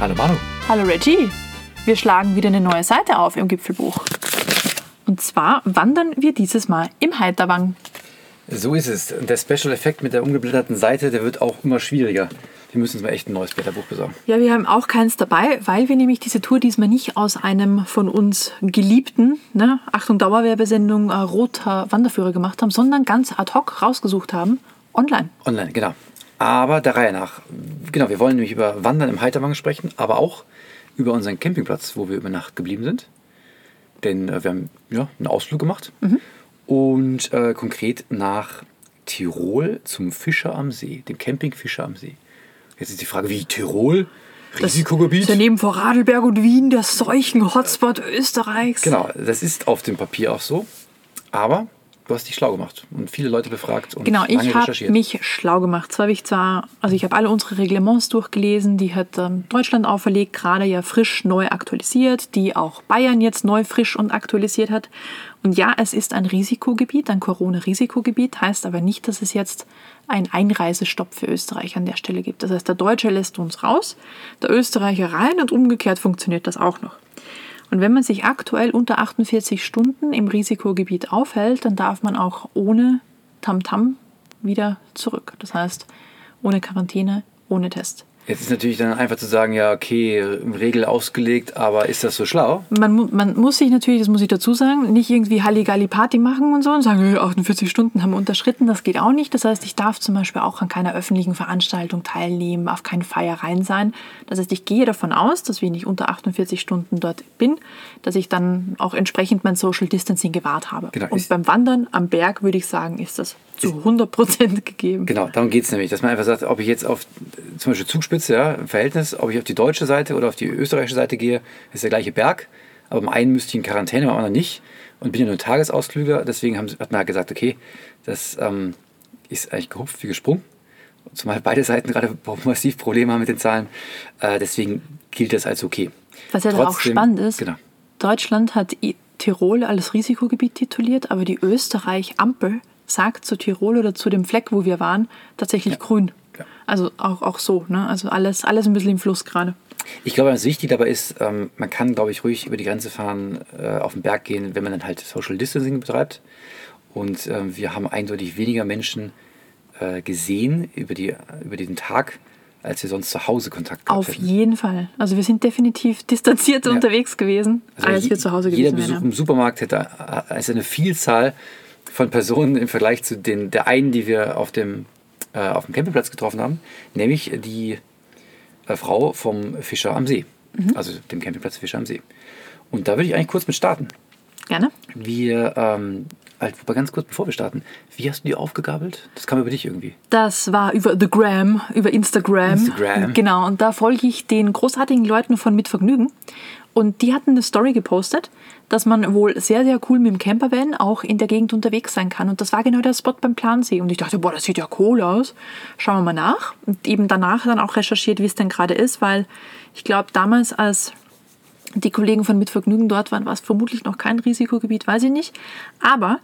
Hallo Manu. Hallo Reggie. Wir schlagen wieder eine neue Seite auf im Gipfelbuch. Und zwar wandern wir dieses Mal im Heiterwang. So ist es. Der Special-Effekt mit der umgeblätterten Seite, der wird auch immer schwieriger. Wir müssen uns mal echt ein neues Blätterbuch besorgen. Ja, wir haben auch keins dabei, weil wir nämlich diese Tour diesmal nicht aus einem von uns geliebten, ne, Achtung Dauerwerbesendung, äh, roter Wanderführer gemacht haben, sondern ganz ad hoc rausgesucht haben, online. Online, genau. Aber der Reihe nach. Genau, wir wollen nämlich über Wandern im Heiterwang sprechen, aber auch über unseren Campingplatz, wo wir über Nacht geblieben sind. Denn äh, wir haben ja, einen Ausflug gemacht. Und äh, konkret nach Tirol zum Fischer am See, dem Camping Fischer am See. Jetzt ist die Frage, wie Tirol? Risikogebiet? Ist ja neben Vorarlberg und Wien der Seuchen-Hotspot Österreichs. Genau, das ist auf dem Papier auch so. Aber du hast dich schlau gemacht und viele Leute befragt und Genau, lange ich habe mich schlau gemacht. Zwar habe ich zwar, also ich habe alle unsere Reglements durchgelesen, die hat ähm, Deutschland auferlegt, gerade ja frisch neu aktualisiert, die auch Bayern jetzt neu frisch und aktualisiert hat. Und ja, es ist ein Risikogebiet, ein Corona-Risikogebiet, heißt aber nicht, dass es jetzt einen Einreisestopp für Österreich an der Stelle gibt. Das heißt, der Deutsche lässt uns raus, der Österreicher rein und umgekehrt funktioniert das auch noch. Und wenn man sich aktuell unter 48 Stunden im Risikogebiet aufhält, dann darf man auch ohne Tamtam wieder zurück. Das heißt, ohne Quarantäne, ohne Test. Jetzt ist natürlich dann einfach zu sagen, ja, okay, Regel ausgelegt, aber ist das so schlau? Man, man muss sich natürlich, das muss ich dazu sagen, nicht irgendwie Halligalli Party machen und so und sagen, "Hey, 48 Stunden haben wir unterschritten, das geht auch nicht. Das heißt, ich darf zum Beispiel auch an keiner öffentlichen Veranstaltung teilnehmen, auf keinen Feiereien sein. Das heißt, ich gehe davon aus, dass wenn ich unter 48 Stunden dort bin, dass ich dann auch entsprechend mein Social Distancing gewahrt habe. Genau, und beim Wandern am Berg würde ich sagen, ist das zu 100 Prozent gegeben. Genau, darum geht es nämlich, dass man einfach sagt, ob ich jetzt auf zum Beispiel Zugspitze, ja, im Verhältnis, ob ich auf die deutsche Seite oder auf die österreichische Seite gehe, ist der gleiche Berg. Aber beim einen müsste ich in Quarantäne, beim anderen nicht. Und bin ja nur ein Tagesausflüger, deswegen haben, hat man halt gesagt, okay, das ähm, ist eigentlich gehupft wie gesprungen. Zumal beide Seiten gerade massiv Probleme haben mit den Zahlen. Äh, deswegen gilt das als okay. Was ja dann auch Trotzdem- spannend ist, Genau. Deutschland hat Tirol als Risikogebiet tituliert, aber die Österreich-Ampel sagt zu Tirol oder zu dem Fleck, wo wir waren, tatsächlich grün. Also auch, auch so, ne? Also alles, alles ein bisschen im Fluss gerade. Ich glaube, was wichtig dabei ist, ähm, man kann, glaube ich, ruhig über die Grenze fahren, äh, auf den Berg gehen, wenn man dann halt Social Distancing betreibt. Und ähm, wir haben eindeutig weniger Menschen äh, gesehen über, die, über diesen Tag, als wir sonst zu Hause Kontakt gehabt Auf hätten. jeden Fall. Also wir sind definitiv distanziert Ja. unterwegs gewesen, als je- wir zu Hause Jeder gewesen Besuch wären. im Supermarkt hätte äh, ist eine Vielzahl von Personen im Vergleich zu den, der einen, die wir auf dem, äh, auf dem Campingplatz getroffen haben, nämlich die äh, Frau vom Fischer am See, Mhm. also dem Campingplatz Fischer am See. Und da würde ich eigentlich kurz mit starten. Gerne. Wir, ähm, halt, wobei ganz kurz bevor wir starten, wie hast du die aufgegabelt? Das kam über dich irgendwie. Das war über The Gram, über Instagram. Instagram. Genau, und da folge ich den großartigen Leuten von Mit Vergnügen. Und die hatten eine Story gepostet, dass man wohl sehr, sehr cool mit dem Campervan auch in der Gegend unterwegs sein kann. Und das war genau der Spot beim Plansee. Und ich dachte, boah, das sieht ja cool aus. Schauen wir mal nach. Und eben danach dann auch recherchiert, wie es denn gerade ist, weil ich glaube, damals, als die Kollegen von Mit Vergnügen dort waren, war es vermutlich noch kein Risikogebiet, weiß ich nicht. Aber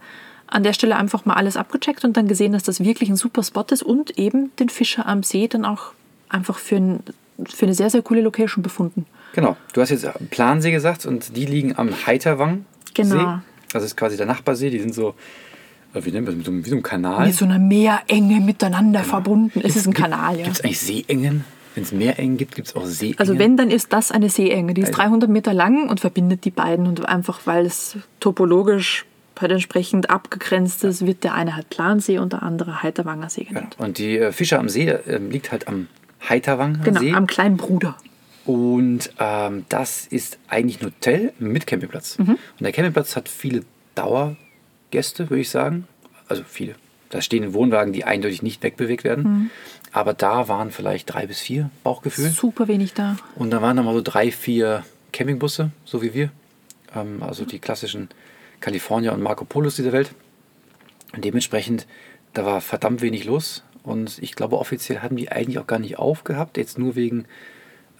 an der Stelle einfach mal alles abgecheckt und dann gesehen, dass das wirklich ein super Spot ist und eben den Fischer am See dann auch einfach für, ein, für eine sehr, sehr coole Location befunden. Genau. Du hast jetzt Plansee gesagt und die liegen am Heiterwang. Genau. See. Das ist quasi der Nachbarsee. Die sind so, äh, wie nennt man das, mit so, einem- wie so einem Kanal. Mit so einer Meerenge miteinander verbunden. Es ist ein Kanal, ja. Gibt es eigentlich Seeengen? Wenn es Meerengen gibt, gibt es auch Seeengen. Also wenn, dann ist das eine Seeenge. Die ist Also- 300 Meter lang und verbindet die beiden. Und einfach, weil es topologisch halt entsprechend abgegrenzt ist, wird der eine halt Plansee und der andere Heiterwanger See Ja. genannt. Und die äh, Fischer am See äh, liegt halt am Heiterwang Genau, See. am kleinen Bruder. Und ähm, das ist eigentlich ein Hotel mit Campingplatz. Mhm. Und der Campingplatz hat viele Dauergäste, würde ich sagen. Also viele. Da stehen Wohnwagen, die eindeutig nicht wegbewegt werden. Mhm. Aber da waren vielleicht drei bis vier Bauchgefühl. Super wenig da. Und da waren dann mal so drei, vier Campingbusse, so wie wir. Ähm, also die klassischen California und Marco Polos dieser Welt. Und dementsprechend, da war verdammt wenig los. Und ich glaube, offiziell hatten die eigentlich auch gar nicht aufgehabt. Jetzt nur wegen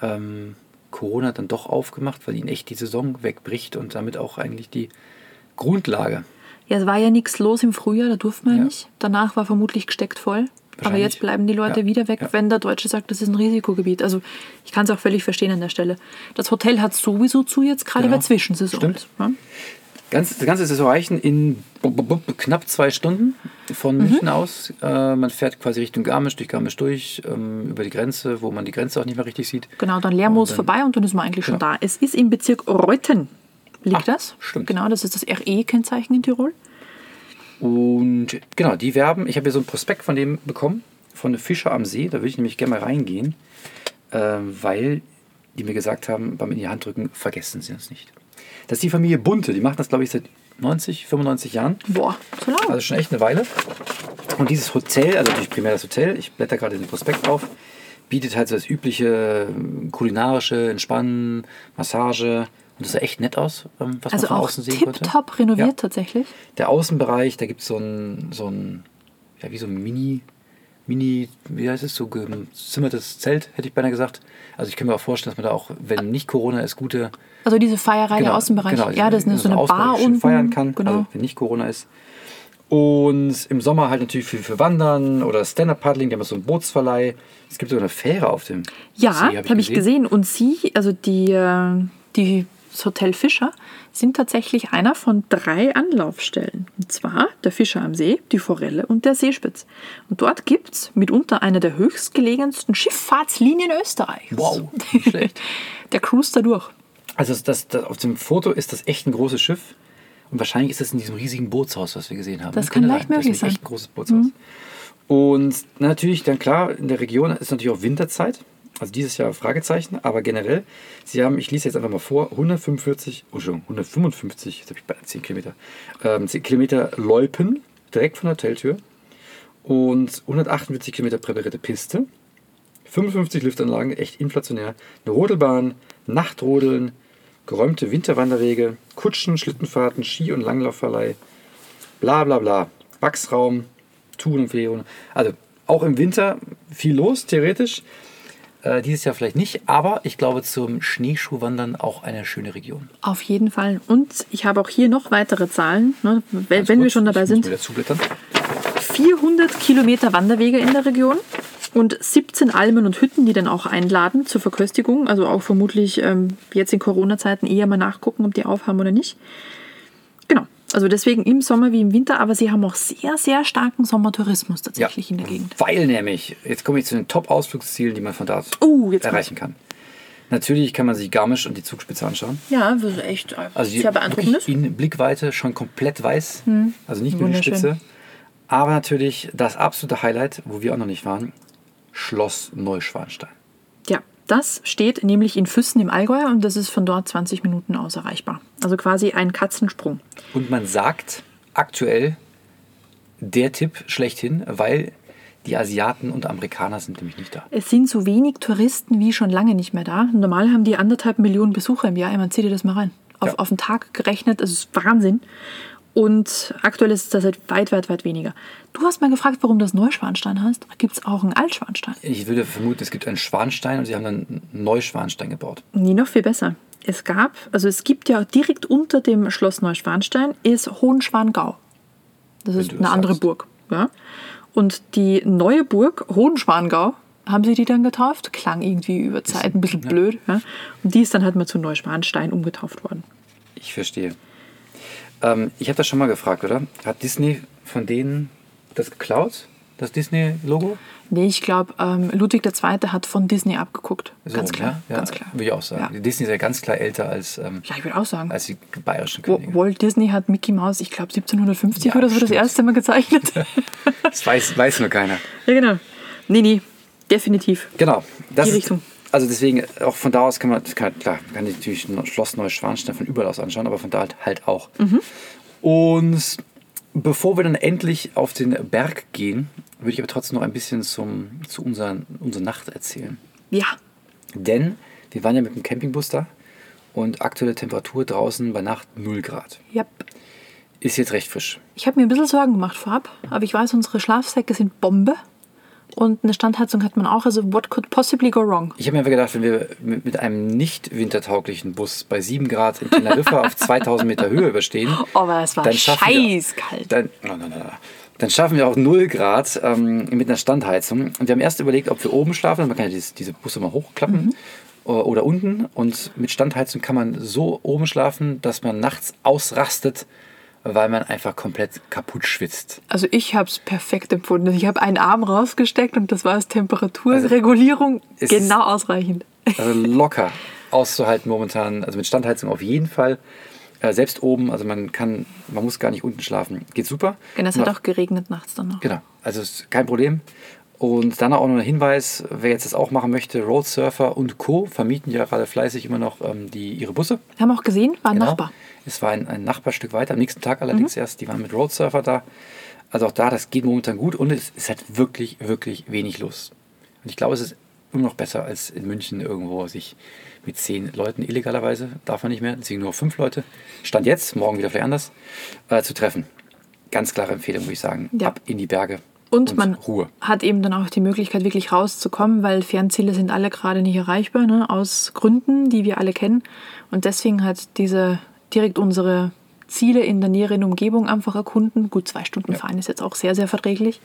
ähm, Corona dann doch aufgemacht, weil ihnen echt die Saison wegbricht und damit auch eigentlich die Grundlage. Ja, es war ja nichts los im Frühjahr, da durfte man Ja. nicht. Danach war vermutlich gesteckt voll. Aber jetzt bleiben die Leute Ja. wieder weg, Ja. wenn der Deutsche sagt, das ist ein Risikogebiet. Also ich kann es auch völlig verstehen an der Stelle. Das Hotel hat sowieso zu jetzt gerade Genau. bei Zwischensaison. Stimmt. Ja? Ganz, das Ganze ist zu erreichen in knapp zwei Stunden von München aus. Äh, man fährt quasi Richtung Garmisch, durch Garmisch durch, ähm, über die Grenze, wo man die Grenze auch nicht mehr richtig sieht. Genau, dann Lermoos vorbei und dann ist man eigentlich schon Genau. da. Es ist im Bezirk Reuten. Liegt Ah, das? stimmt. Genau, das ist das RE-Kennzeichen in Tirol. Und genau, die werben. Ich habe hier so ein Prospekt von dem bekommen, von Fischer am See. Da würde ich nämlich gerne mal reingehen, äh, weil die mir gesagt haben, beim in die Hand drücken, vergessen Sie uns nicht. Das ist die Familie Bunte. Die macht das, glaube ich, seit 90, 95 Jahren. Boah, so lang. Also schon echt eine Weile. Und dieses Hotel, also natürlich primär das Hotel, ich blätter gerade den Prospekt auf, bietet halt so das übliche ähm, kulinarische, Entspannen, Massage. Und das sah echt nett aus, ähm, was also man von außen sehen konnte. tipptopp renoviert Ja. tatsächlich. Der Außenbereich, da gibt es so ein, so ein, ja, wie so ein Mini, Mini, wie heißt es, so gezimmertes Zelt, hätte ich beinahe gesagt. Also ich kann mir auch vorstellen, dass man da auch, wenn nicht Corona ist, gute Also diese Feierei der Außenbereich. genau, ja, das ist eine, so eine Außenbereich Bar unten. feiern kann, Genau. also wenn nicht Corona ist. Und im Sommer halt natürlich viel für Wandern oder Stand-Up-Paddling, die haben so einen Bootsverleih. Es gibt sogar eine Fähre auf dem Ja, habe ich, gesehen. Und sie, also die, äh, die, das Hotel Fischer, sind tatsächlich einer von drei Anlaufstellen. Und zwar der Fischer am See, die Forelle und der Seespitz. Und dort gibt es mitunter eine der höchstgelegensten Schifffahrtslinien Österreichs. Wow, nicht schlecht. Der cruist da durch. Also das, das, auf dem Foto ist das echt ein großes Schiff. Und wahrscheinlich ist das in diesem riesigen Bootshaus, was wir gesehen haben. Das Ne? kann leicht sein. möglich das ist sein. Mhm. echt ein großes Bootshaus. Und natürlich dann klar, in der Region ist natürlich auch Winterzeit. Also dieses Jahr Fragezeichen, aber generell, sie haben, ich lese jetzt einfach mal vor, 145, oh, Entschuldigung, 155, jetzt habe ich bei 10 Kilometer, ähm, 10 Kilometer Loipen, direkt von der Hoteltür und 148 Kilometer präparierte Piste, 55 Liftanlagen, echt inflationär, eine Rodelbahn, Nachtrodeln, geräumte Winterwanderwege, Kutschen, Schlittenfahrten, Ski- und Langlaufverleih, bla bla bla, Wachsraum, Touren und Ferien. Also auch im Winter viel los, theoretisch. Äh, dieses Jahr vielleicht nicht, aber ich glaube zum Schneeschuhwandern auch eine schöne Region. Auf jeden Fall. Und ich habe auch hier noch weitere Zahlen, ne, wenn, wenn wir kurz, schon dabei sind. Wieder zublättern. 400 Kilometer Wanderwege in der Region und 17 Almen und Hütten, die dann auch einladen zur Verköstigung. Also auch vermutlich ähm, jetzt in Corona-Zeiten eher mal nachgucken, ob die aufhaben oder nicht. Also deswegen im Sommer wie im Winter, aber sie haben auch sehr, sehr starken Sommertourismus tatsächlich in der Gegend. Weil nämlich, jetzt komme ich zu den Top-Ausflugszielen, die man von da Oh, jetzt erreichen kann. Natürlich kann man sich Garmisch und die Zugspitze anschauen. Ja, ist echt äh, Also sehr beeindruckend. wirklich in Blickweite schon komplett weiß. Also nicht nur die. Spitze. Aber natürlich das absolute Highlight, wo wir auch noch nicht waren, Schloss Neuschwanstein. Ja, das steht nämlich in Füssen im Allgäu und das ist von dort 20 Minuten aus erreichbar. Also quasi ein Katzensprung. Und man sagt aktuell der Tipp schlechthin, weil die Asiaten und Amerikaner sind nämlich nicht da. Es sind so wenig Touristen wie schon lange nicht mehr da. Normal haben die anderthalb Millionen Besucher im Jahr. Ich meine, zieh dir das mal rein. Auf, Ja. auf den Tag gerechnet, das ist Wahnsinn. Und aktuell ist das halt weit, weit, weit weniger. Du hast mal gefragt, warum das Neuschwanstein heißt. Gibt es auch einen Altschwanstein? Ich würde vermuten, es gibt einen Schwanstein und sie haben dann einen Neuschwanstein gebaut. Nee, noch viel besser. Es gab, also es gibt ja direkt unter dem Schloss Neuschwanstein ist Hohenschwangau. Das ist eine es andere sagst. Burg. Ja? Und die neue Burg Hohenschwangau, haben sie die dann getauft? Klang irgendwie über Zeit ein bisschen blöd. Ja? Und die ist dann halt mal zu Neuschwanstein umgetauft worden. Ich verstehe. Ähm, ich habe das schon mal gefragt, oder? Hat Disney von denen das geklaut? Das Disney-Logo? Nee, ich glaube, ähm, Ludwig II. hat von Disney abgeguckt. So, ganz klar. Ja, ganz klar. Würde ich auch sagen. Ja. Disney ist ja ganz klar älter als, ähm, Ja, ich würde auch sagen. als die bayerischen Könige. Walt Disney hat Mickey Mouse, ich glaube 1750 Ja, oder so, das stimmt. erste Mal gezeichnet. Das weiß, weiß nur keiner. ja, genau. Nee, nee, definitiv. Genau. Das Die Richtung. Also deswegen, auch von da aus kann man, kann, klar, kann sich natürlich ein Schloss Neuschwanstein von überall aus anschauen, aber von da halt, halt auch. Mhm. Und bevor wir dann endlich auf den Berg gehen, würde ich aber trotzdem noch ein bisschen zum, zu unserer, unserer Nacht erzählen. Ja, Denn wir waren ja mit dem Campingbus da und aktuelle Temperatur draußen bei Nacht 0 Grad. ja. Ist jetzt recht frisch. Ich habe mir ein bisschen Sorgen gemacht vorab, aber ich weiß, unsere Schlafsäcke sind Bombe. Und eine Standheizung hat man auch. Also, what could possibly go wrong? Ich habe mir einfach gedacht, wenn wir mit einem nicht wintertauglichen Bus bei 7 Grad in Teneriffa auf 2000 Meter Höhe überstehen, Oh, aber es war dann schaffen wir- scheißkalt. dann, no, no, no, dann schaffen wir auch 0 Grad ähm, mit einer Standheizung. Und wir haben erst überlegt, ob wir oben schlafen. Man kann ja dieses, diese Busse mal hochklappen. o- Oder unten. Und mit Standheizung kann man so oben schlafen, dass man nachts ausrastet, weil man einfach komplett kaputt schwitzt. Also ich habe es perfekt empfunden. Ich habe einen Arm rausgesteckt und das war als Temperaturregulierung es genau ausreichend. Also locker auszuhalten momentan. Also mit Standheizung auf jeden Fall. Äh, selbst oben, also man kann, man muss gar nicht unten schlafen. Geht super. Genau, es hat auch geregnet nachts dann noch. Genau, also ist kein Problem. Und dann auch noch ein Hinweis, wer jetzt das auch machen möchte, Road Surfer und Co. vermieten ja gerade fleißig immer noch ähm, die, ihre Busse. Wir haben auch gesehen, war ein Genau. Nachbar. Es war ein, ein Nachbarstück weiter, am nächsten Tag allerdings erst, die waren mit Road Surfer da. Also auch da, das geht momentan gut und es ist halt wirklich, wirklich wenig los. Und ich glaube, es ist immer noch besser als in München irgendwo sich mit zehn Leuten illegalerweise, darf man nicht mehr, deswegen nur fünf Leute, Stand jetzt, morgen wieder vielleicht anders, äh, zu treffen. Ganz klare Empfehlung, würde ich sagen. Ja. Ab in die Berge. Und, man Ruhe. hat eben dann auch die Möglichkeit, wirklich rauszukommen, weil Fernziele sind alle gerade nicht erreichbar, ne? aus Gründen, die wir alle kennen. Und deswegen hat diese direkt unsere Ziele in der näheren Umgebung einfach erkunden. Gut, zwei Stunden fahren ist jetzt auch sehr, sehr verträglich.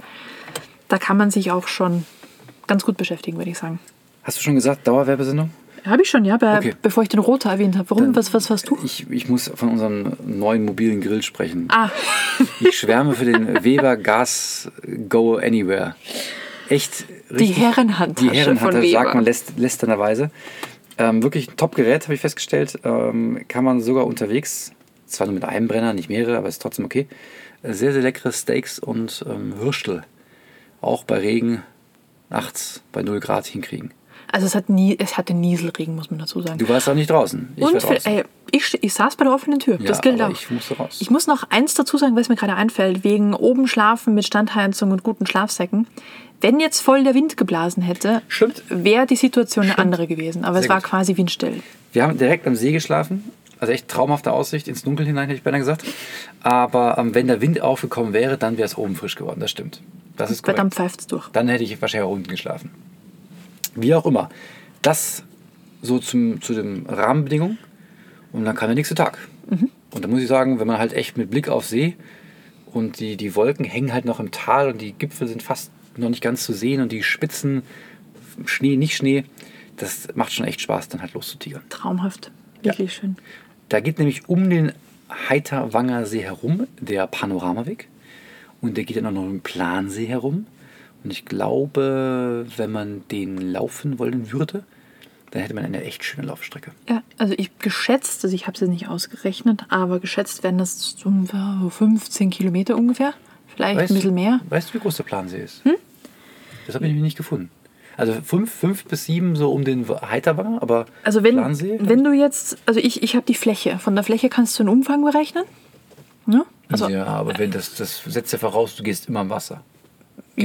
Da kann man sich auch schon ganz gut beschäftigen, würde ich sagen. Hast du schon gesagt, Dauerwerbesendung? Habe ich schon, ja, bei, Okay. bevor ich den Roter erwähnt habe. Warum? was, was warst du? Ich, ich muss von unserem neuen mobilen Grill sprechen. Ah, Ich schwärme für den Weber Gas Go Anywhere. Echt richtig. Herrenhandtasche Die Herrenhandtasche, von Weber. sagt man läst, lästernderweise. Ähm, wirklich ein Top-Gerät, habe ich festgestellt. Ähm, kann man sogar unterwegs, zwar nur mit einem Brenner, nicht mehrere, aber ist trotzdem okay. Sehr, sehr leckere Steaks und ähm, Würstel. Auch bei Regen nachts bei 0 Grad hinkriegen. Also es, hat nie, es hatte Nieselregen, muss man dazu sagen. Du warst auch nicht draußen. Ich Und für, draußen. ey, ich, ich saß bei der offenen Tür. Ja, das gilt auch. ich musste raus. Ich muss noch eins dazu sagen, was mir gerade einfällt, wegen oben schlafen mit Standheizung und guten Schlafsäcken. Wenn jetzt voll der Wind geblasen hätte, Stimmt. wäre die Situation eine andere gewesen. Aber es Sehr war gut. quasi windstill. Wir haben direkt am See geschlafen. Also echt traumhafte Aussicht ins Dunkel hinein, hätte ich beinahe gesagt. Aber ähm, wenn der Wind aufgekommen wäre, dann wäre es oben frisch geworden. Das stimmt. Das ist korrekt. pfeift es durch. Dann hätte ich wahrscheinlich auch unten geschlafen. Wie auch immer. Das so zum, zu den Rahmenbedingungen. Und dann kam der nächste Tag. Und da muss ich sagen, wenn man halt echt mit Blick auf See und die, die Wolken hängen halt noch im Tal und die Gipfel sind fast noch nicht ganz zu sehen und die Spitzen, Schnee, nicht Schnee, das macht schon echt Spaß, dann halt loszutigern. Traumhaft. Wirklich schön. Da geht nämlich um den Heiterwanger See herum der Panoramaweg. Und der geht dann auch noch um den Plansee herum. Und ich glaube, wenn man den laufen wollen würde, dann hätte man eine echt schöne Laufstrecke. Ja, also ich geschätzt, also ich habe es jetzt nicht ausgerechnet, aber geschätzt werden das so ungefähr 15 Kilometer ungefähr. Vielleicht ein bisschen mehr. Hm? Weißt du, wie groß der Plansee ist? Das habe ich nämlich nicht gefunden. Also fünf, fünf bis sieben so um den Heiterwanger, aber Also wenn, Plansee? wenn du jetzt, also ich, ich habe die Fläche. Von der Fläche kannst du einen Umfang berechnen. Ne? Also ja, aber wenn das, das setzt ja voraus, du gehst immer im Wasser.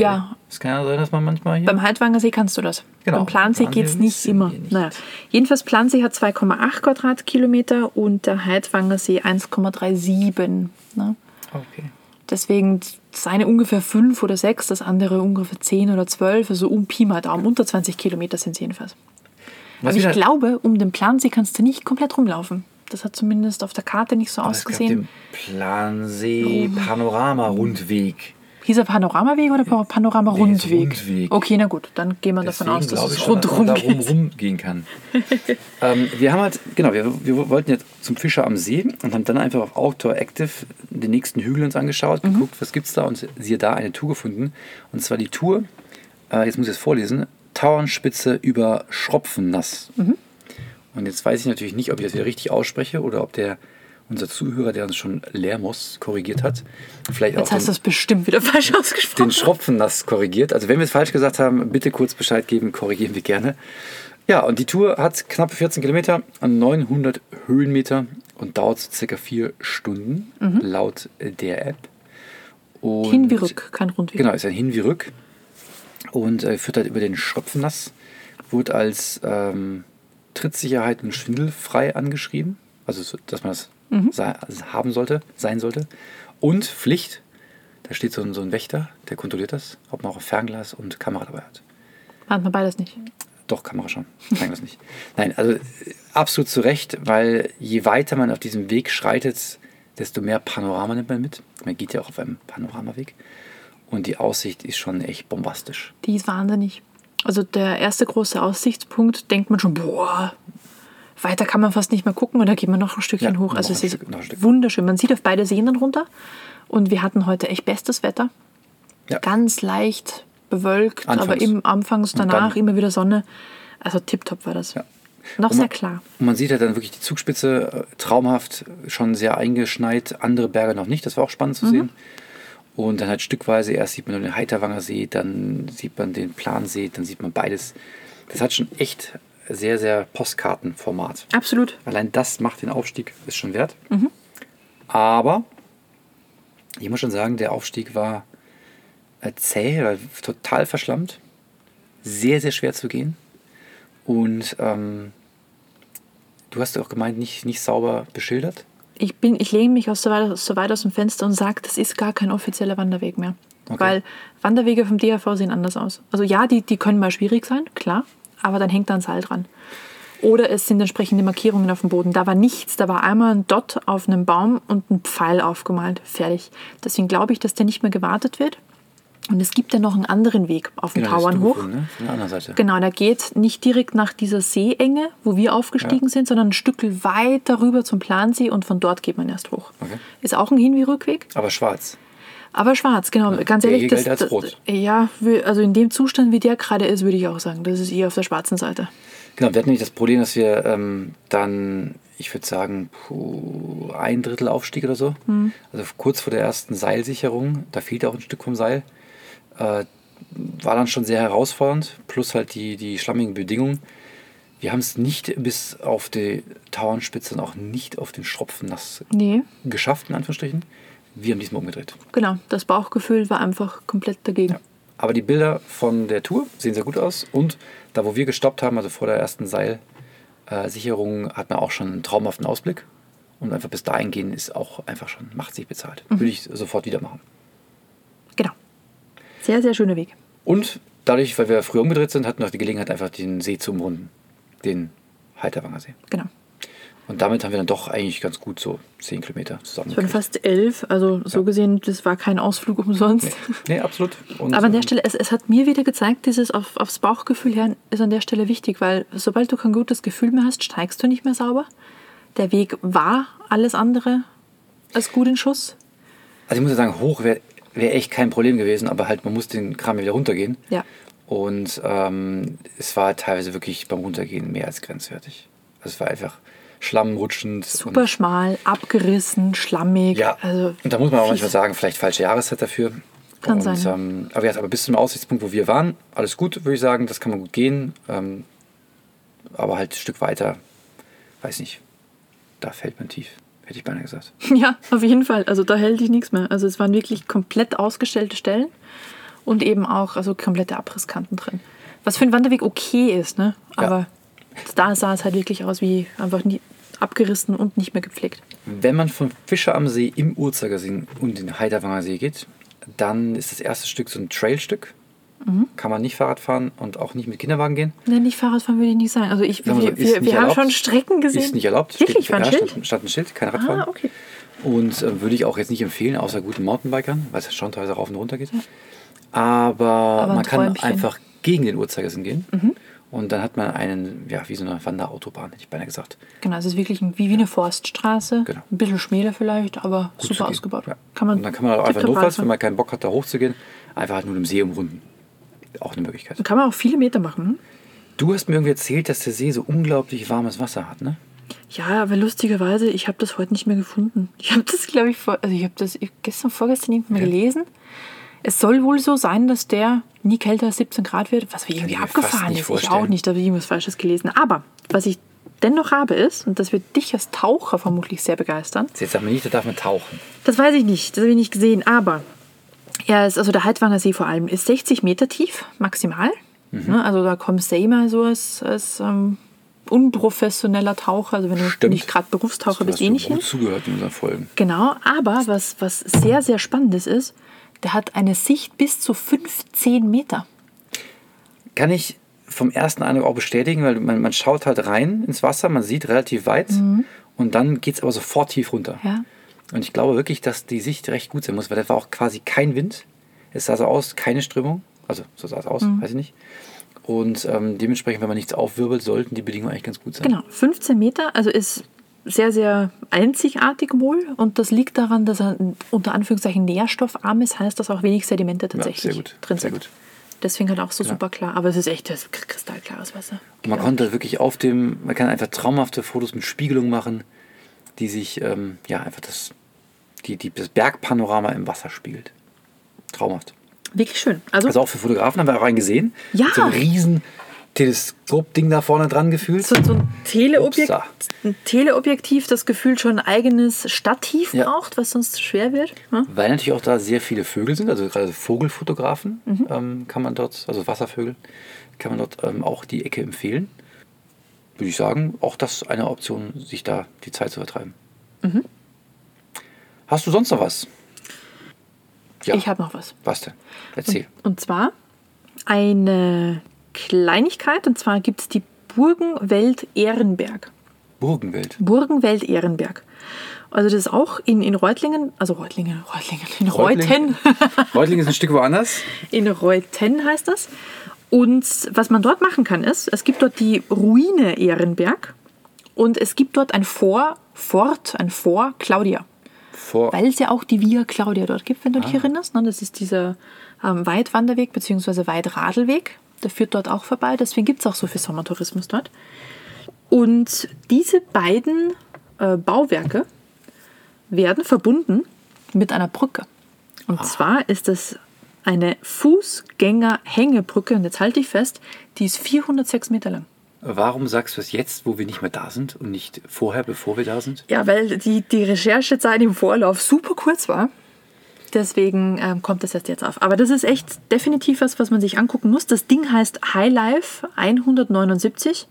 Ja, Es kann ja sein, dass man manchmal hier. beim Heidwangersee kannst du das. Genau. Beim Plansee geht es nicht immer. nicht. Naja. Jedenfalls Plansee hat 2,8 Quadratkilometer und der Heidwangersee 1,37. Ne? okay. Deswegen das eine ungefähr 5 oder 6, das andere ungefähr 10 oder 12, also um Pi mal Daumen. Unter 20 Kilometer sind es jedenfalls. Was Aber ich wieder- glaube, um den Plansee kannst du nicht komplett rumlaufen. Das hat zumindest auf der Karte nicht so Aber es gab ausgesehen. den Plansee Panorama Rundweg. Hieß er Panoramaweg oder Pa- Panorama-Rundweg? Nee, Rundweg. Okay, na gut, dann gehen wir davon aus, dass es schon, dass man rundherum da rumgehen kann. ähm, wir haben halt, genau, wir, wir wollten jetzt zum Fischer am See und haben dann einfach auf Outdoor Active den nächsten Hügel uns angeschaut, Mhm. geguckt, was gibt's da und siehe da eine Tour gefunden. Und zwar die Tour, äh, jetzt muss ich es vorlesen, Tauernspitze über Schropfennass. Mhm. Und jetzt weiß ich natürlich nicht, ob ich das wieder richtig ausspreche oder ob der unser Zuhörer, der uns schon Lermos korrigiert hat, vielleicht Jetzt auch hast du das bestimmt wieder falsch ausgesprochen. den Schropfennass korrigiert. Also wenn wir es falsch gesagt haben, bitte kurz Bescheid geben, korrigieren wir gerne. Ja, und die Tour hat knapp 14 Kilometer an 900 Höhenmeter und dauert so circa vier Stunden laut der App. Und Mhm. Hin wie rück, kein Rundweg. Genau, ist ein Hin wie Rück und äh, führt halt über den Schropfennass. Wurde als ähm, Trittsicherheit und schwindelfrei angeschrieben. Also, so, dass man das Mhm. haben sollte, sein sollte. Und Pflicht, Da steht so ein, so ein Wächter, der kontrolliert das, ob man auch Fernglas und Kamera dabei hat. Hat man beides nicht. Doch, Kamera schon. Fernglas nicht. Nein, also absolut zu Recht, weil je weiter man auf diesem Weg schreitet, desto mehr Panorama nimmt man mit. Man geht ja auch auf einem Panoramaweg. Und die Aussicht ist schon echt bombastisch. Die ist wahnsinnig. Also der erste große Aussichtspunkt, denkt man schon, boah, weiter kann man fast nicht mehr gucken und da geht man noch ein Stückchen Ja, hoch. Also es ist Stück- wunderschön. Man sieht auf beide Seen dann runter und wir hatten heute echt bestes Wetter. Ja. Ganz leicht bewölkt, aber Anfangs. eben anfangs danach immer wieder Sonne. Also tipptopp war das. Ja. Noch Und sehr man- klar. Und man sieht halt dann wirklich die Zugspitze äh, traumhaft, schon sehr eingeschneit, andere Berge noch nicht, das war auch spannend Mhm. zu sehen. Und dann halt stückweise, erst sieht man nur den Heiterwanger See, dann sieht man den Plansee, dann sieht man beides. Das hat schon echt sehr, sehr Postkartenformat. Absolut. Allein das macht den Aufstieg, ist schon wert. Mhm. Aber ich muss schon sagen, der Aufstieg war äh, zäh, war total verschlammt, sehr, sehr schwer zu gehen. Und ähm, du hast ja auch gemeint, nicht, nicht sauber beschildert. Ich, bin, ich lehne mich aus so, weit, so weit aus dem Fenster und sage, das ist gar kein offizieller Wanderweg mehr. Okay. Weil Wanderwege vom DRV sehen anders aus. Also ja, die, die können mal schwierig sein, klar, aber dann hängt da ein Seil dran. Oder es sind entsprechende Markierungen auf dem Boden. Da war nichts, da war einmal ein Dot auf einem Baum und ein Pfeil aufgemalt. Fertig. Deswegen glaube ich, dass der nicht mehr gewartet wird. Und es gibt ja noch einen anderen Weg auf dem Genau, Tauern hoch. ne? Von der anderen Seite. Genau, der geht nicht direkt nach dieser Seeenge, wo wir aufgestiegen Ja. sind, sondern ein Stück weiter rüber zum Plansee und von dort geht man erst hoch. Okay. Ist auch ein Hin- wie Rückweg, Aber schwarz. Aber schwarz, genau. Ganz der ehrlich, als rot. ja, also in dem Zustand, wie der gerade ist, würde ich auch sagen, das ist eher auf der schwarzen Seite. Genau, wir hatten nämlich das Problem, dass wir ähm, dann, ich würde sagen, puh, ein Drittel Aufstieg oder so. Hm. Also kurz vor der ersten Seilsicherung, da fehlt auch ein Stück vom Seil. Äh, war dann schon sehr herausfordernd, plus halt die, die schlammigen Bedingungen. Wir haben es nicht bis auf die Tauernspitze und auch nicht auf den Schropfen nass Nee, geschafft, in Anführungsstrichen. Wir haben diesmal umgedreht. genau. Das Bauchgefühl war einfach komplett dagegen. Ja. Aber die Bilder von der Tour sehen sehr gut aus. Und da, wo wir gestoppt haben, also vor der ersten Seilsicherung, hat man auch schon einen traumhaften Ausblick. Und einfach bis dahin gehen ist auch einfach schon, macht sich bezahlt. Würde ich sofort wieder machen. Genau. Sehr, sehr schöner Weg. Und dadurch, weil wir früher umgedreht sind, hatten wir auch die Gelegenheit, einfach den See zu umrunden. Den Heiterwanger See. Genau. Und damit haben wir dann doch eigentlich ganz gut so 10 Kilometer Es waren zusammen. fast elf, also so gesehen, das war kein Ausflug umsonst. Nee, absolut. Und, Aber an der ähm, Stelle, es, es hat mir wieder gezeigt, dieses auf, aufs Bauchgefühl her ist an der Stelle wichtig, weil sobald du kein gutes Gefühl mehr hast, steigst du nicht mehr sauber. Der Weg war alles andere als gut in Schuss. Also ich muss ja sagen, hoch wäre wär echt kein Problem gewesen, aber halt man muss den Kram wieder runtergehen. Ja. Und ähm, es war teilweise wirklich beim Runtergehen mehr als grenzwertig. Also es war einfach schlammrutschend. Super schmal, abgerissen, schlammig. ja, Also und da muss man auch manchmal sagen, vielleicht falsche Jahreszeit dafür. Kann und, sein, ja. Ähm, aber, ja, aber bis zum Aussichtspunkt, wo wir waren, alles gut, würde ich sagen, das kann man gut gehen. Ähm, aber halt ein Stück weiter, weiß nicht, da fällt man tief, hätte ich beinahe gesagt. Ja, auf jeden Fall. Also da hält ich nichts mehr. Also es waren wirklich komplett ausgestellte Stellen und eben auch also komplette Abrisskanten drin. Was für einen Wanderweg okay ist, ne? Aber da sah es halt wirklich aus wie einfach nie abgerissen und nicht mehr gepflegt. Wenn man vom Fischer am See im Uhrzeigersinn und den Heiderwanger See geht, dann ist das erste Stück so ein Trailstück. Mhm. Kann man nicht Fahrrad fahren und auch nicht mit Kinderwagen gehen. Ne, nicht Fahrradfahren würde ich nicht sagen. Also ich, Sagen wir wir, so, ist wir, nicht wir haben erlaubt. schon Strecken gesehen. Ist nicht erlaubt. Wirklich, steht, war ein Schild? Stand, stand ein Schild, kein Radfahren. Ah, okay. Und äh, würde ich auch jetzt nicht empfehlen, außer guten Mountainbikern, weil es schon teilweise rauf und runter geht. Aber, ein man kann Träumchen. Mhm. einfach gegen den Uhrzeigersinn gehen. Und dann hat man einen, ja, wie so eine Wanderautobahn, hätte ich beinahe gesagt. Genau, es ist wirklich wie, wie eine Forststraße. Genau. Ein bisschen schmäler vielleicht, aber Gut super ausgebaut. Ja. Kann man und dann kann man auch einfach notfalls, wenn man keinen Bock hat, da hochzugehen, einfach halt nur im See umrunden. Auch eine Möglichkeit. Kann man auch viele Meter machen. Du hast mir irgendwie erzählt, dass der See so unglaublich warmes Wasser hat, ne? Ja, aber lustigerweise, ich habe das heute nicht mehr gefunden. Ich habe das, glaube ich, vor, also ich habe das gestern, vorgestern irgendwann mal Ja. gelesen. Es soll wohl so sein, dass der nie kälter als 17 Grad wird, was irgendwie ich mir fast abgefahren ist. Ich vorstellen. auch nicht, da habe ich irgendwas Falsches gelesen. Aber was ich dennoch habe ist, und das wird dich als Taucher vermutlich sehr begeistern, Jetzt sagt man nicht, da darf man tauchen. das weiß ich nicht, das habe ich nicht gesehen, aber er ist, also der Heidwanger See vor allem, ist 60 Meter tief, maximal. Mhm. Ne, also da kommst du immer so als, als ähm, unprofessioneller Taucher, also wenn du Stimmt. nicht gerade Berufstaucher Du bist, eh nicht hin. zugehört in unseren Folgen. Genau, aber was, was sehr, sehr Spannendes ist, Der hat eine Sicht bis zu 15 Meter. Kann ich vom ersten Eindruck auch bestätigen, weil man, man schaut halt rein ins Wasser, man sieht relativ weit und dann geht es aber sofort tief runter. Ja. Und ich glaube wirklich, dass die Sicht recht gut sein muss, weil da war auch quasi kein Wind. Es sah so aus, keine Strömung. Also so sah es aus, weiß ich nicht. Und ähm, dementsprechend, wenn man nichts aufwirbelt, sollten die Bedingungen eigentlich ganz gut sein. Genau, 15 Meter, also ist sehr, sehr einzigartig wohl. Und das liegt daran, dass er unter Anführungszeichen nährstoffarm ist, heißt, dass auch wenig Sedimente tatsächlich sehr gut, drin sehr sind. gut. Deswegen halt auch so super klar. Aber es ist echt das kristallklares Wasser. Und man konnte wirklich auf dem, man kann einfach traumhafte Fotos mit Spiegelung machen, die sich, ähm, ja, einfach das, die, die, das Bergpanorama im Wasser spiegelt. Traumhaft. Wirklich schön. Also, Also auch für Fotografen haben wir auch einen gesehen. Ja. Mit so einem riesen Teleskop-Ding da vorne dran gefühlt. so, so ein, Teleobjekt, Upsa. ein Teleobjektiv, das gefühlt schon ein eigenes Stativ Ja. braucht, was sonst schwer wird. Hm? Weil natürlich auch da sehr viele Vögel sind, also gerade Vogelfotografen Mhm. ähm, kann man dort, also Wasservögel, kann man dort ähm, auch die Ecke empfehlen. Würde ich sagen, auch das ist eine Option, sich da die Zeit zu vertreiben. Mhm. Hast du sonst noch was? Ja. Ich habe noch was. Was denn? Erzähl. Und zwar eine Kleinigkeit, und zwar gibt es die Burgenwelt Ehrenberg. Burgenwelt. Burgenwelt Ehrenberg. Also das ist auch in, in Reutlingen, also Reutlingen, Reutlingen, in Reuten. Reutling ist ein Stück woanders. In Reuten heißt das. Und was man dort machen kann, ist, es gibt dort die Ruine Ehrenberg und es gibt dort ein Vor, Fort, ein Vor Claudia. Vor, Weil es ja auch die Via Claudia dort gibt, wenn du dich erinnerst. Ne? Das ist dieser ähm, Weitwanderweg bzw. Weitradelweg. Der führt dort auch vorbei. Deswegen gibt es auch so viel Sommertourismus dort. Und diese beiden äh, Bauwerke werden verbunden mit einer Brücke. Und zwar ist es eine Fußgänger-Hängebrücke. Und jetzt halte ich fest, die ist 406 Meter lang. warum sagst du es jetzt, wo wir nicht mehr da sind und nicht vorher, bevor wir da sind? Ja, weil die, die Recherchezeit im Vorlauf super kurz war. Deswegen ähm, kommt das erst jetzt auf. Aber das ist echt definitiv was, was man sich angucken muss. Das Ding heißt High Life 179.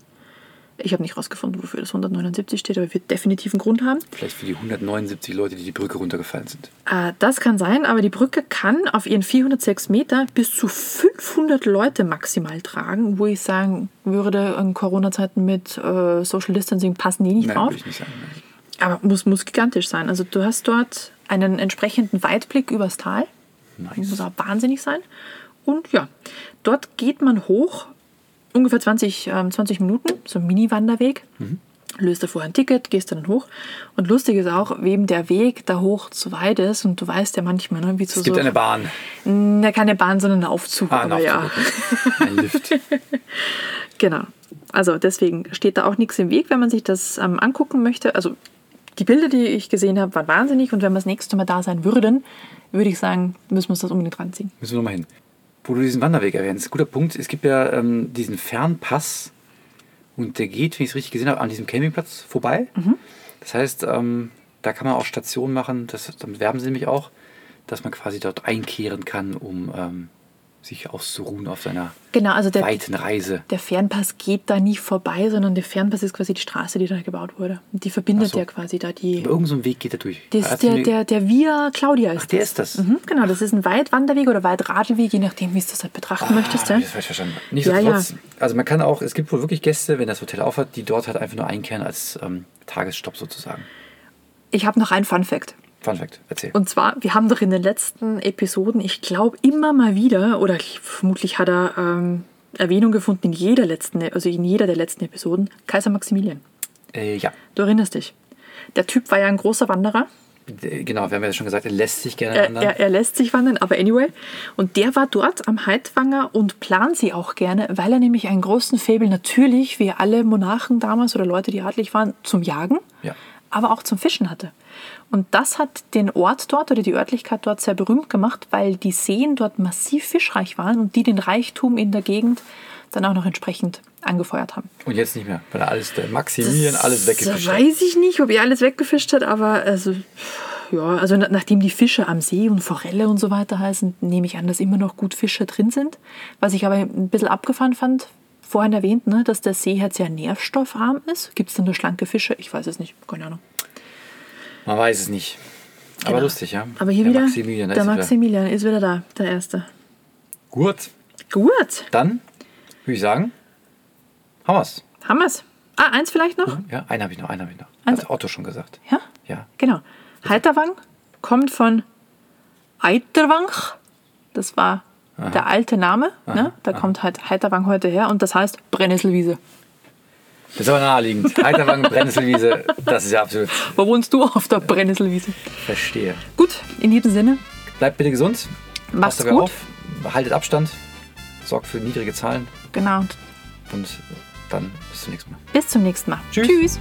Ich habe nicht rausgefunden, wofür das 179 steht, aber wird definitiv einen Grund haben. Vielleicht für die 179 Leute, die die Brücke runtergefallen sind. Äh, das kann sein, aber die Brücke kann auf ihren 406 Meter bis zu 500 Leute maximal tragen, wo ich sagen würde, in Corona-Zeiten mit äh, Social Distancing passen die nicht Nein, drauf. würde ich nicht sagen. Aber muss, muss gigantisch sein. Also du hast dort einen entsprechenden Weitblick übers Tal. Nice. Muss auch wahnsinnig sein. Und ja, dort geht man hoch, ungefähr 20, ähm, 20 Minuten, so ein Mini-Wanderweg. Löst da vorher ein Ticket, gehst dann hoch. Und lustig ist auch, wem der Weg da hoch zu weit ist. Und du weißt ja manchmal, ne, wie zu Es gibt so. eine Bahn. Na, keine Bahn, sondern ein Aufzug. Ah, ein aber ja. Aufzug, okay. Ein Lift. Genau. Also deswegen steht da auch nichts im Weg, wenn man sich das ähm, angucken möchte. Also die Bilder, die ich gesehen habe, waren wahnsinnig. Und wenn wir das nächste Mal da sein würden, würde ich sagen, müssen wir uns das unbedingt ranziehen. Müssen wir nochmal hin. Wo du diesen Wanderweg erwähnst, guter Punkt. Es gibt ja ähm, diesen Fernpass und der geht, wenn ich es richtig gesehen habe, an diesem Campingplatz vorbei. Das heißt, ähm, da kann man auch Stationen machen, das, damit werben sie nämlich auch, dass man quasi dort einkehren kann, um ähm, sich auszuruhen auf seiner Genau, also der, weiten Reise. der Fernpass geht da nie vorbei, sondern der Fernpass ist quasi die Straße, die da gebaut wurde. Und die verbindet so. ja quasi da die. Aber irgendein so ein Weg geht da durch. Das der, der, der Via Claudia ist Ach, der das. ist das. Mhm, genau, das ist ein Weitwanderweg oder Weitradelweg, je nachdem, wie du das halt betrachten möchtest. Ah, Ja? hab ich das falsch verstanden. Nicht Ja, ja. Also man kann auch, es gibt wohl wirklich Gäste, wenn das Hotel aufhat, die dort halt einfach nur einkehren als ähm, Tagesstopp sozusagen. Ich habe noch einen Fun Fact. Fun Fact, erzähl. Und zwar, wir haben doch in den letzten Episoden, ich glaube, immer mal wieder, oder ich, vermutlich hat er ähm, Erwähnung gefunden in jeder letzten, also in jeder der letzten Episoden, Kaiser Maximilian. Äh, ja, Du erinnerst dich. Der Typ war ja ein großer Wanderer. Genau, wir haben ja schon gesagt, er lässt sich gerne Er, wandern. er, er lässt sich wandern, aber anyway. Und der war dort am Heidwanger und plant sie auch gerne, weil er nämlich einen großen Faible natürlich, wie alle Monarchen damals oder Leute, die adlig waren, zum Jagen, Ja. Aber auch zum Fischen hatte. Und das hat den Ort dort oder die Örtlichkeit dort sehr berühmt gemacht, weil die Seen dort massiv fischreich waren und die den Reichtum in der Gegend dann auch noch entsprechend angefeuert haben. Und jetzt nicht mehr, weil er alles, der Maximilian alles weggefischt Das hat. weiß ich nicht, ob er alles weggefischt hat, aber also, ja, also na- nachdem die Fische am See und Forelle und so weiter heißen, nehme ich an, dass immer noch gut Fische drin sind. Was ich aber ein bisschen abgefahren fand, vorhin erwähnt, ne, dass der See halt sehr nährstoffarm ist. Gibt es da nur schlanke Fische? Ich weiß es nicht, keine Ahnung. Man weiß es nicht. Aber Genau. lustig, ja. Aber hier der wieder, Maximilian, der ist er wieder. Maximilian ist wieder da, der Erste. Gut. Gut, Dann würde ich sagen, haben wir's. haben wir's. Ah, eins vielleicht noch? Ja, einen habe ich noch, einen habe ich noch. Eins- Hat Otto schon gesagt. Ja, Ja. genau. Heiterwang kommt von Eiterwang. Das war der alte Name. Ne? Da kommt halt Heiterwang heute her und das heißt Brennnesselwiese. Das ist aber naheliegend. Heiterwang, Brennnesselwiese, das ist ja absolut Wo wohnst du auf der Brennnesselwiese? verstehe. Gut, in diesem Sinne, Bleibt bitte gesund. Macht's gut. auf. Haltet Abstand. Sorgt für niedrige Zahlen. genau. Und dann bis zum nächsten Mal. Bis zum nächsten Mal. Tschüss. Tschüss.